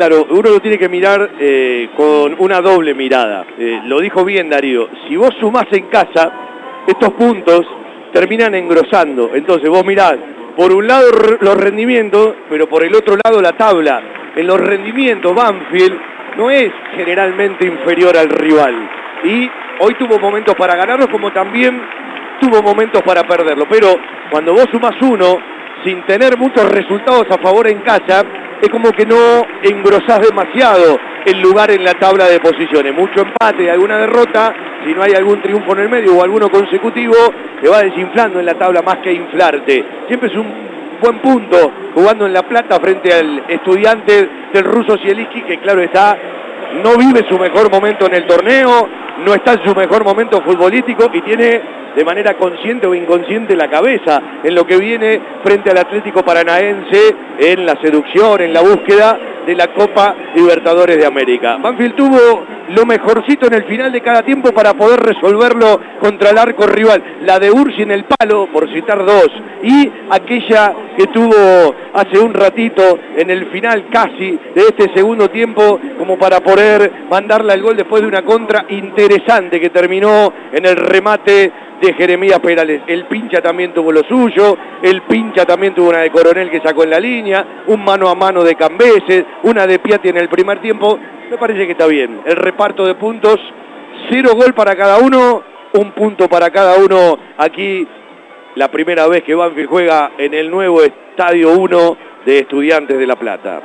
Claro, uno lo tiene que mirar eh, con una doble mirada. Eh, lo dijo bien Darío, si vos sumás en casa, estos puntos terminan engrosando. Entonces vos mirás, por un lado los rendimientos, pero por el otro lado la tabla. En los rendimientos Banfield no es generalmente inferior al rival. Y hoy tuvo momentos para ganarlo como también tuvo momentos para perderlo. Pero cuando vos sumás uno, sin tener muchos resultados a favor en casa, es como que no engrosás demasiado el lugar en la tabla de posiciones. Mucho empate, alguna derrota, si no hay algún triunfo en el medio o alguno consecutivo, te va desinflando en la tabla más que inflarte. Siempre es un buen punto jugando en La Plata frente al estudiante del ruso Zielinski, que claro está, no vive su mejor momento en el torneo, no está en su mejor momento futbolístico y tiene de manera consciente o inconsciente la cabeza en lo que viene frente al Atlético Paranaense en la seducción, en la búsqueda de la Copa Libertadores de América. Banfield tuvo lo mejorcito en el final de cada tiempo para poder resolverlo contra el arco rival. La de Ursi en el palo, por citar dos, y aquella que tuvo hace un ratito en el final casi de este segundo tiempo como para poder mandarle al gol después de una contra interesante que terminó en el remate de Jeremías Perales. El pincha también tuvo lo suyo, el pincha también tuvo una de Coronel que sacó en la línea, un mano a mano de Cambeses, una de Piatti en el primer tiempo. Me parece que está bien. El reparto de puntos, cero gol para cada uno, un punto para cada uno. Aquí la primera vez que Banfield juega en el nuevo Estadio 1 de Estudiantes de La Plata.